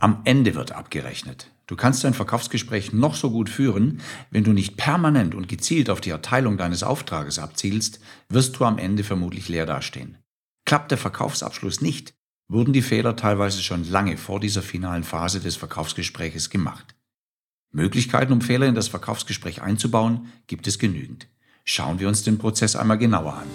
Am Ende wird abgerechnet. Du kannst dein Verkaufsgespräch noch so gut führen, wenn du nicht permanent und gezielt auf die Erteilung deines Auftrages abzielst, wirst du am Ende vermutlich leer dastehen. Klappt der Verkaufsabschluss nicht, wurden die Fehler teilweise schon lange vor dieser finalen Phase des Verkaufsgespräches gemacht. Möglichkeiten, um Fehler in das Verkaufsgespräch einzubauen, gibt es genügend. Schauen wir uns den Prozess einmal genauer an.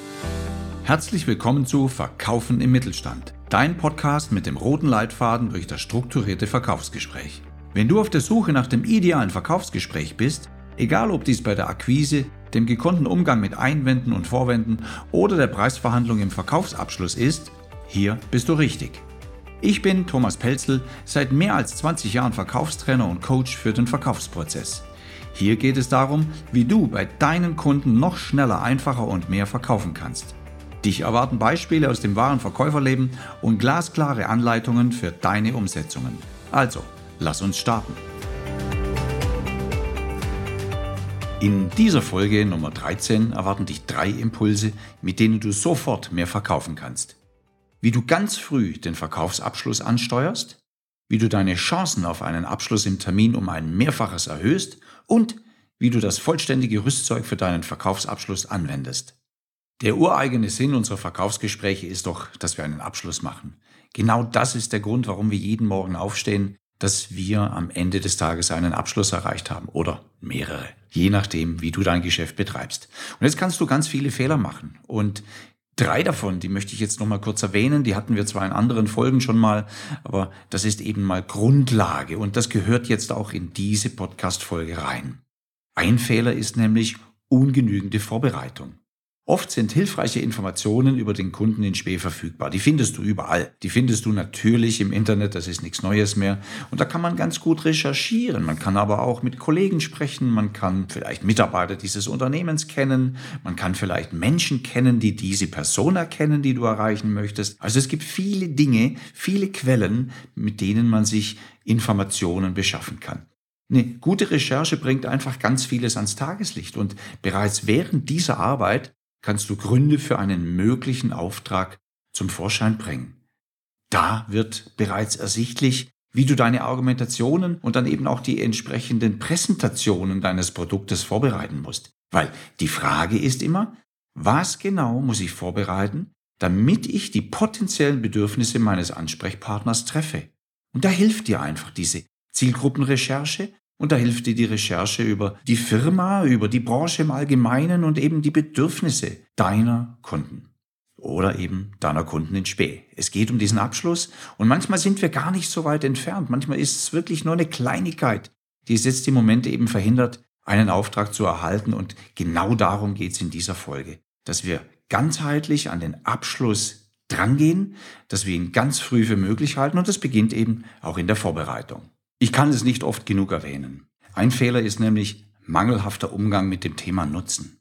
Herzlich willkommen zu Verkaufen im Mittelstand, dein Podcast mit dem roten Leitfaden durch das strukturierte Verkaufsgespräch. Wenn du auf der Suche nach dem idealen Verkaufsgespräch bist, egal ob dies bei der Akquise, dem gekonnten Umgang mit Einwänden und Vorwänden oder der Preisverhandlung im Verkaufsabschluss ist, hier bist du richtig. Ich bin Thomas Pelzel, seit mehr als 20 Jahren Verkaufstrainer und Coach für den Verkaufsprozess. Hier geht es darum, wie du bei deinen Kunden noch schneller, einfacher und mehr verkaufen kannst. Dich erwarten Beispiele aus dem wahren Verkäuferleben und glasklare Anleitungen für deine Umsetzungen. Also, lass uns starten. In dieser Folge Nummer 13 erwarten dich drei Impulse, mit denen du sofort mehr verkaufen kannst wie du ganz früh den Verkaufsabschluss ansteuerst, wie du deine Chancen auf einen Abschluss im Termin um ein Mehrfaches erhöhst und wie du das vollständige Rüstzeug für deinen Verkaufsabschluss anwendest. Der ureigene Sinn unserer Verkaufsgespräche ist doch, dass wir einen Abschluss machen. Genau das ist der Grund, warum wir jeden Morgen aufstehen, dass wir am Ende des Tages einen Abschluss erreicht haben oder mehrere, je nachdem, wie du dein Geschäft betreibst. Und jetzt kannst du ganz viele Fehler machen und Drei davon, die möchte ich jetzt noch mal kurz erwähnen, die hatten wir zwar in anderen Folgen schon mal, aber das ist eben mal Grundlage und das gehört jetzt auch in diese Podcast-Folge rein. Ein Fehler ist nämlich ungenügende Vorbereitung. Oft sind hilfreiche Informationen über den Kunden in Spee verfügbar. Die findest du überall. Die findest du natürlich im Internet, das ist nichts Neues mehr. Und da kann man ganz gut recherchieren. Man kann aber auch mit Kollegen sprechen. Man kann vielleicht Mitarbeiter dieses Unternehmens kennen. Man kann vielleicht Menschen kennen, die diese Person erkennen, die du erreichen möchtest. Also es gibt viele Dinge, viele Quellen, mit denen man sich Informationen beschaffen kann. Eine gute Recherche bringt einfach ganz vieles ans Tageslicht und bereits während dieser Arbeit kannst du Gründe für einen möglichen Auftrag zum Vorschein bringen. Da wird bereits ersichtlich, wie du deine Argumentationen und dann eben auch die entsprechenden Präsentationen deines Produktes vorbereiten musst. Weil die Frage ist immer, was genau muss ich vorbereiten, damit ich die potenziellen Bedürfnisse meines Ansprechpartners treffe? Und da hilft dir einfach diese Zielgruppenrecherche und da hilft dir die Recherche über die Firma, über die Branche im Allgemeinen und eben die Bedürfnisse deiner Kunden oder eben deiner Kunden in Spee. Es geht um diesen Abschluss und manchmal sind wir gar nicht so weit entfernt. Manchmal ist es wirklich nur eine Kleinigkeit, die es jetzt im Moment eben verhindert, einen Auftrag zu erhalten. Und genau darum geht es in dieser Folge, dass wir ganzheitlich an den Abschluss drangehen, dass wir ihn ganz früh für möglich halten und das beginnt eben auch in der Vorbereitung. Ich kann es nicht oft genug erwähnen. Ein Fehler ist nämlich mangelhafter Umgang mit dem Thema Nutzen.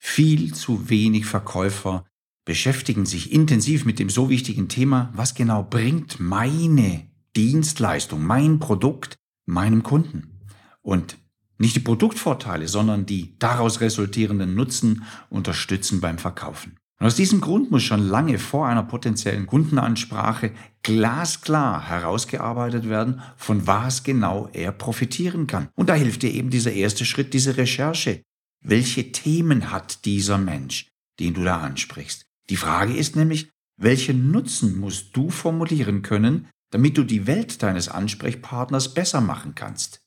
Viel zu wenig Verkäufer beschäftigen sich intensiv mit dem so wichtigen Thema, was genau bringt meine Dienstleistung, mein Produkt meinem Kunden. Und nicht die Produktvorteile, sondern die daraus resultierenden Nutzen unterstützen beim Verkaufen. Und aus diesem Grund muss schon lange vor einer potenziellen Kundenansprache glasklar herausgearbeitet werden, von was genau er profitieren kann. Und da hilft dir eben dieser erste Schritt, diese Recherche. Welche Themen hat dieser Mensch, den du da ansprichst? Die Frage ist nämlich, welchen Nutzen musst du formulieren können, damit du die Welt deines Ansprechpartners besser machen kannst?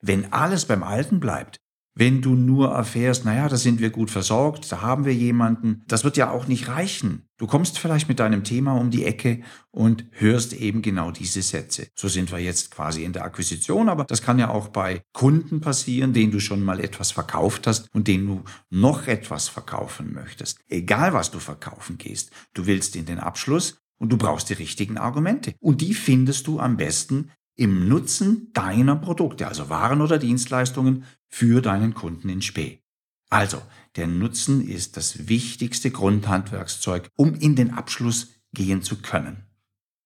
Wenn alles beim Alten bleibt, wenn du nur erfährst, naja, da sind wir gut versorgt, da haben wir jemanden, das wird ja auch nicht reichen. Du kommst vielleicht mit deinem Thema um die Ecke und hörst eben genau diese Sätze. So sind wir jetzt quasi in der Akquisition, aber das kann ja auch bei Kunden passieren, denen du schon mal etwas verkauft hast und denen du noch etwas verkaufen möchtest. Egal was du verkaufen gehst, du willst in den Abschluss und du brauchst die richtigen Argumente. Und die findest du am besten im Nutzen deiner Produkte, also Waren oder Dienstleistungen für deinen Kunden in Spee. Also, der Nutzen ist das wichtigste Grundhandwerkszeug, um in den Abschluss gehen zu können.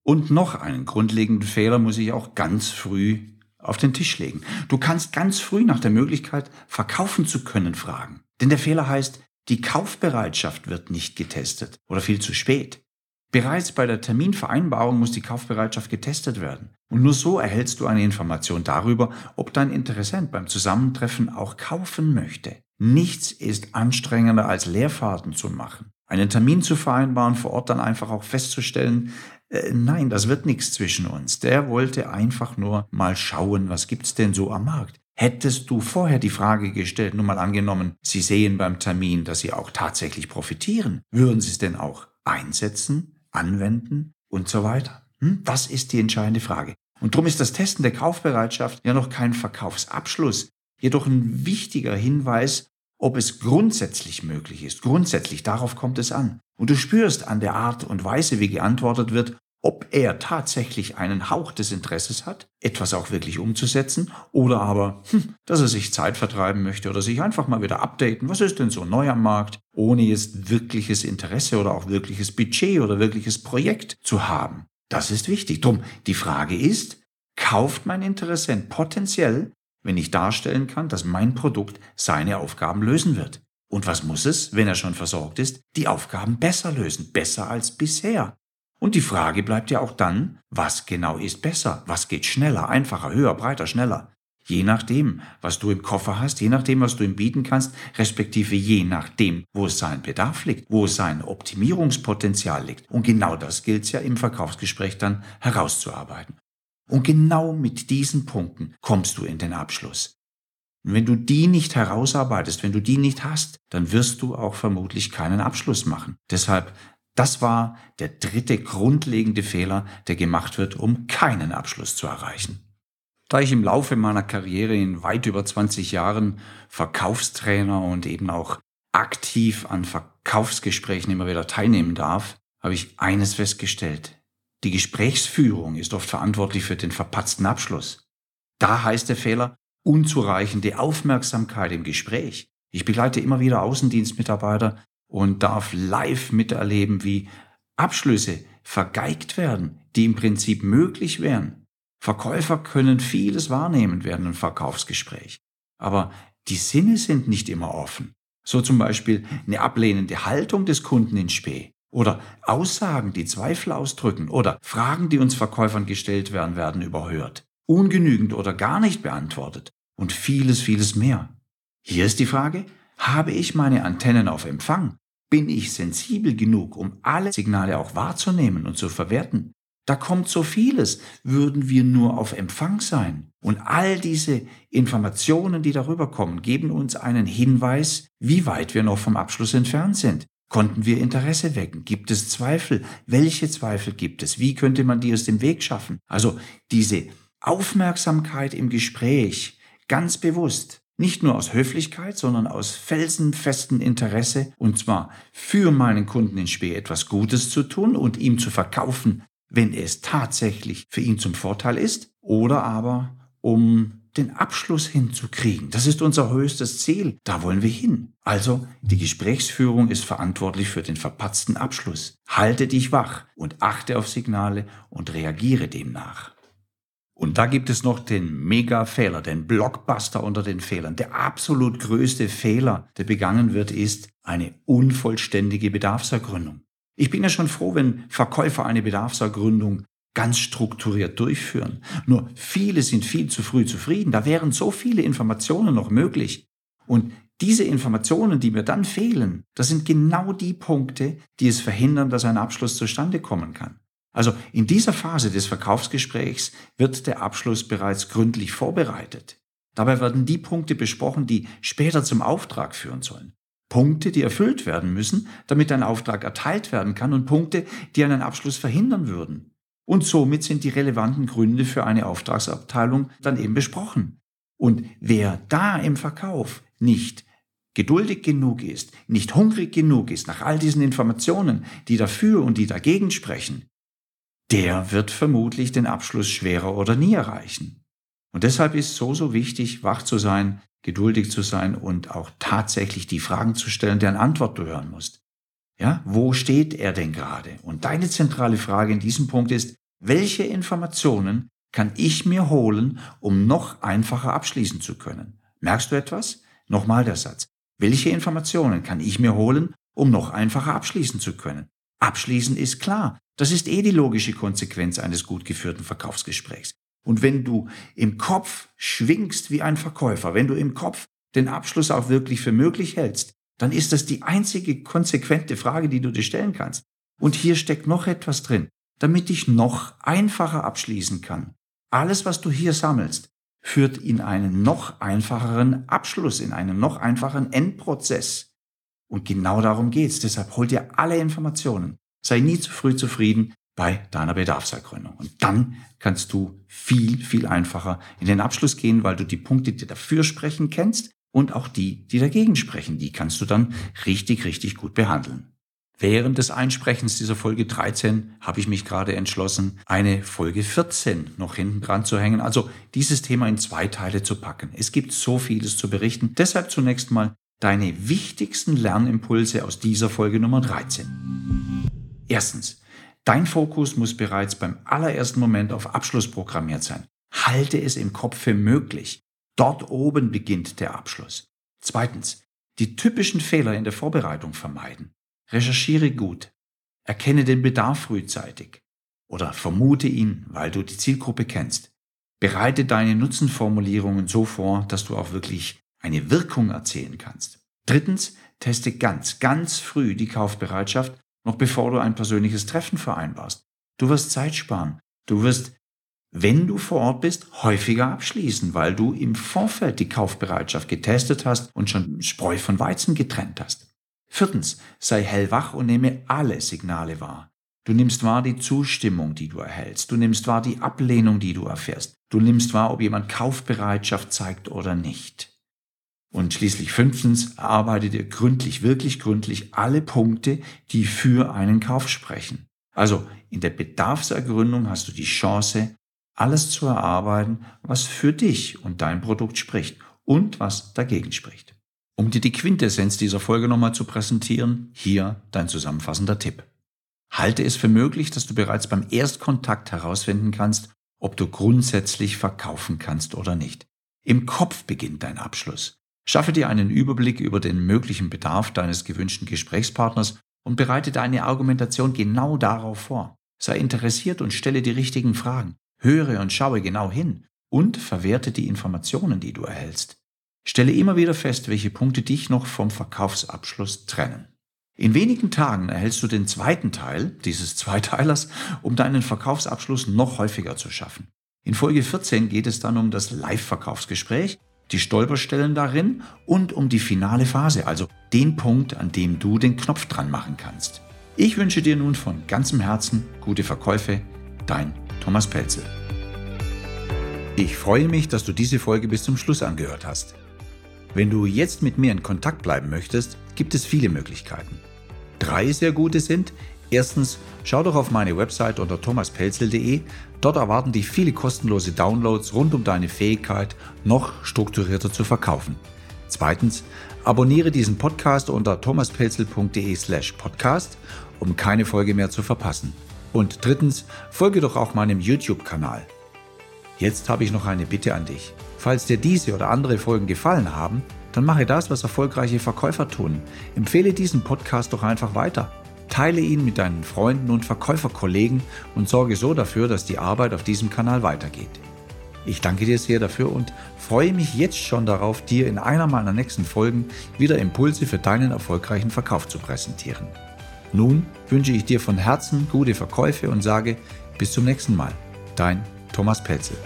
Und noch einen grundlegenden Fehler muss ich auch ganz früh auf den Tisch legen. Du kannst ganz früh nach der Möglichkeit, verkaufen zu können, fragen. Denn der Fehler heißt, die Kaufbereitschaft wird nicht getestet oder viel zu spät. Bereits bei der Terminvereinbarung muss die Kaufbereitschaft getestet werden. Und nur so erhältst du eine Information darüber, ob dein Interessent beim Zusammentreffen auch kaufen möchte. Nichts ist anstrengender als Leerfahrten zu machen. Einen Termin zu vereinbaren, vor Ort dann einfach auch festzustellen, äh, nein, das wird nichts zwischen uns. Der wollte einfach nur mal schauen, was gibt's denn so am Markt. Hättest du vorher die Frage gestellt, nur mal angenommen, Sie sehen beim Termin, dass Sie auch tatsächlich profitieren, würden Sie es denn auch einsetzen? Anwenden und so weiter? Hm? Das ist die entscheidende Frage. Und darum ist das Testen der Kaufbereitschaft ja noch kein Verkaufsabschluss, jedoch ein wichtiger Hinweis, ob es grundsätzlich möglich ist. Grundsätzlich, darauf kommt es an. Und du spürst an der Art und Weise, wie geantwortet wird, ob er tatsächlich einen Hauch des Interesses hat, etwas auch wirklich umzusetzen, oder aber, hm, dass er sich Zeit vertreiben möchte oder sich einfach mal wieder updaten, was ist denn so neu am Markt, ohne jetzt wirkliches Interesse oder auch wirkliches Budget oder wirkliches Projekt zu haben. Das ist wichtig. Drum, die Frage ist, kauft mein Interessent potenziell, wenn ich darstellen kann, dass mein Produkt seine Aufgaben lösen wird? Und was muss es, wenn er schon versorgt ist, die Aufgaben besser lösen, besser als bisher? Und die Frage bleibt ja auch dann, was genau ist besser? Was geht schneller, einfacher, höher, breiter, schneller? Je nachdem, was du im Koffer hast, je nachdem, was du ihm bieten kannst, respektive je nachdem, wo sein Bedarf liegt, wo sein Optimierungspotenzial liegt. Und genau das gilt es ja im Verkaufsgespräch dann herauszuarbeiten. Und genau mit diesen Punkten kommst du in den Abschluss. Und wenn du die nicht herausarbeitest, wenn du die nicht hast, dann wirst du auch vermutlich keinen Abschluss machen. Deshalb das war der dritte grundlegende Fehler, der gemacht wird, um keinen Abschluss zu erreichen. Da ich im Laufe meiner Karriere in weit über 20 Jahren Verkaufstrainer und eben auch aktiv an Verkaufsgesprächen immer wieder teilnehmen darf, habe ich eines festgestellt. Die Gesprächsführung ist oft verantwortlich für den verpatzten Abschluss. Da heißt der Fehler unzureichende Aufmerksamkeit im Gespräch. Ich begleite immer wieder Außendienstmitarbeiter, und darf live miterleben, wie Abschlüsse vergeigt werden, die im Prinzip möglich wären. Verkäufer können vieles wahrnehmen während einem Verkaufsgespräch. Aber die Sinne sind nicht immer offen. So zum Beispiel eine ablehnende Haltung des Kunden in Spee oder Aussagen, die Zweifel ausdrücken oder Fragen, die uns Verkäufern gestellt werden, werden überhört, ungenügend oder gar nicht beantwortet und vieles, vieles mehr. Hier ist die Frage, habe ich meine Antennen auf Empfang? Bin ich sensibel genug, um alle Signale auch wahrzunehmen und zu verwerten? Da kommt so vieles, würden wir nur auf Empfang sein. Und all diese Informationen, die darüber kommen, geben uns einen Hinweis, wie weit wir noch vom Abschluss entfernt sind. Konnten wir Interesse wecken? Gibt es Zweifel? Welche Zweifel gibt es? Wie könnte man die aus dem Weg schaffen? Also diese Aufmerksamkeit im Gespräch, ganz bewusst, nicht nur aus Höflichkeit, sondern aus felsenfestem Interesse, und zwar für meinen Kunden in Spee etwas Gutes zu tun und ihm zu verkaufen, wenn es tatsächlich für ihn zum Vorteil ist, oder aber um den Abschluss hinzukriegen. Das ist unser höchstes Ziel. Da wollen wir hin. Also, die Gesprächsführung ist verantwortlich für den verpatzten Abschluss. Halte dich wach und achte auf Signale und reagiere demnach. Und da gibt es noch den Mega-Fehler, den Blockbuster unter den Fehlern. Der absolut größte Fehler, der begangen wird, ist eine unvollständige Bedarfsergründung. Ich bin ja schon froh, wenn Verkäufer eine Bedarfsergründung ganz strukturiert durchführen. Nur viele sind viel zu früh zufrieden. Da wären so viele Informationen noch möglich. Und diese Informationen, die mir dann fehlen, das sind genau die Punkte, die es verhindern, dass ein Abschluss zustande kommen kann. Also in dieser Phase des Verkaufsgesprächs wird der Abschluss bereits gründlich vorbereitet. Dabei werden die Punkte besprochen, die später zum Auftrag führen sollen. Punkte, die erfüllt werden müssen, damit ein Auftrag erteilt werden kann und Punkte, die einen Abschluss verhindern würden. Und somit sind die relevanten Gründe für eine Auftragsabteilung dann eben besprochen. Und wer da im Verkauf nicht geduldig genug ist, nicht hungrig genug ist nach all diesen Informationen, die dafür und die dagegen sprechen, der wird vermutlich den Abschluss schwerer oder nie erreichen. Und deshalb ist so, so wichtig, wach zu sein, geduldig zu sein und auch tatsächlich die Fragen zu stellen, deren Antwort du hören musst. Ja, wo steht er denn gerade? Und deine zentrale Frage in diesem Punkt ist, welche Informationen kann ich mir holen, um noch einfacher abschließen zu können? Merkst du etwas? Nochmal der Satz. Welche Informationen kann ich mir holen, um noch einfacher abschließen zu können? Abschließen ist klar. Das ist eh die logische Konsequenz eines gut geführten Verkaufsgesprächs. Und wenn du im Kopf schwingst wie ein Verkäufer, wenn du im Kopf den Abschluss auch wirklich für möglich hältst, dann ist das die einzige konsequente Frage, die du dir stellen kannst. Und hier steckt noch etwas drin, damit ich noch einfacher abschließen kann. Alles, was du hier sammelst, führt in einen noch einfacheren Abschluss, in einen noch einfacheren Endprozess. Und genau darum geht's. Deshalb hol dir alle Informationen. Sei nie zu früh zufrieden bei deiner Bedarfsergründung. Und dann kannst du viel, viel einfacher in den Abschluss gehen, weil du die Punkte, die dafür sprechen, kennst und auch die, die dagegen sprechen. Die kannst du dann richtig, richtig gut behandeln. Während des Einsprechens dieser Folge 13 habe ich mich gerade entschlossen, eine Folge 14 noch hinten dran zu hängen, also dieses Thema in zwei Teile zu packen. Es gibt so vieles zu berichten. Deshalb zunächst mal deine wichtigsten Lernimpulse aus dieser Folge Nummer 13. Erstens, dein Fokus muss bereits beim allerersten Moment auf Abschluss programmiert sein. Halte es im Kopf für möglich. Dort oben beginnt der Abschluss. Zweitens, die typischen Fehler in der Vorbereitung vermeiden. Recherchiere gut. Erkenne den Bedarf frühzeitig. Oder vermute ihn, weil du die Zielgruppe kennst. Bereite deine Nutzenformulierungen so vor, dass du auch wirklich eine Wirkung erzielen kannst. Drittens, teste ganz, ganz früh die Kaufbereitschaft, noch bevor du ein persönliches Treffen vereinbarst. Du wirst Zeit sparen. Du wirst wenn du vor Ort bist, häufiger abschließen, weil du im Vorfeld die Kaufbereitschaft getestet hast und schon Spreu von Weizen getrennt hast. Viertens, sei hellwach und nehme alle Signale wahr. Du nimmst wahr die Zustimmung, die du erhältst. Du nimmst wahr die Ablehnung, die du erfährst. Du nimmst wahr, ob jemand Kaufbereitschaft zeigt oder nicht. Und schließlich fünftens, arbeite dir gründlich, wirklich gründlich alle Punkte, die für einen Kauf sprechen. Also in der Bedarfsergründung hast du die Chance, alles zu erarbeiten, was für dich und dein Produkt spricht und was dagegen spricht. Um dir die Quintessenz dieser Folge nochmal zu präsentieren, hier dein zusammenfassender Tipp. Halte es für möglich, dass du bereits beim Erstkontakt herausfinden kannst, ob du grundsätzlich verkaufen kannst oder nicht. Im Kopf beginnt dein Abschluss. Schaffe dir einen Überblick über den möglichen Bedarf deines gewünschten Gesprächspartners und bereite deine Argumentation genau darauf vor. Sei interessiert und stelle die richtigen Fragen. Höre und schaue genau hin und verwerte die Informationen, die du erhältst. Stelle immer wieder fest, welche Punkte dich noch vom Verkaufsabschluss trennen. In wenigen Tagen erhältst du den zweiten Teil dieses Zweiteilers, um deinen Verkaufsabschluss noch häufiger zu schaffen. In Folge 14 geht es dann um das Live-Verkaufsgespräch, die Stolperstellen darin und um die finale Phase, also den Punkt, an dem du den Knopf dran machen kannst. Ich wünsche dir nun von ganzem Herzen gute Verkäufe, dein Thomas Pelzel. Ich freue mich, dass du diese Folge bis zum Schluss angehört hast. Wenn du jetzt mit mir in Kontakt bleiben möchtest, gibt es viele Möglichkeiten. Drei sehr gute sind, erstens, schau doch auf meine Website unter thomaspelzel.de, dort erwarten dich viele kostenlose Downloads rund um deine Fähigkeit, noch strukturierter zu verkaufen. Zweitens, abonniere diesen Podcast unter thomaspelzel.de slash podcast, um keine Folge mehr zu verpassen. Und drittens, folge doch auch meinem YouTube-Kanal. Jetzt habe ich noch eine Bitte an dich. Falls dir diese oder andere Folgen gefallen haben, dann mache das, was erfolgreiche Verkäufer tun. Empfehle diesen Podcast doch einfach weiter. Teile ihn mit deinen Freunden und Verkäuferkollegen und sorge so dafür, dass die Arbeit auf diesem Kanal weitergeht. Ich danke dir sehr dafür und freue mich jetzt schon darauf, dir in einer meiner nächsten Folgen wieder Impulse für deinen erfolgreichen Verkauf zu präsentieren. Nun wünsche ich dir von Herzen gute Verkäufe und sage bis zum nächsten Mal. Dein Thomas Pelzel.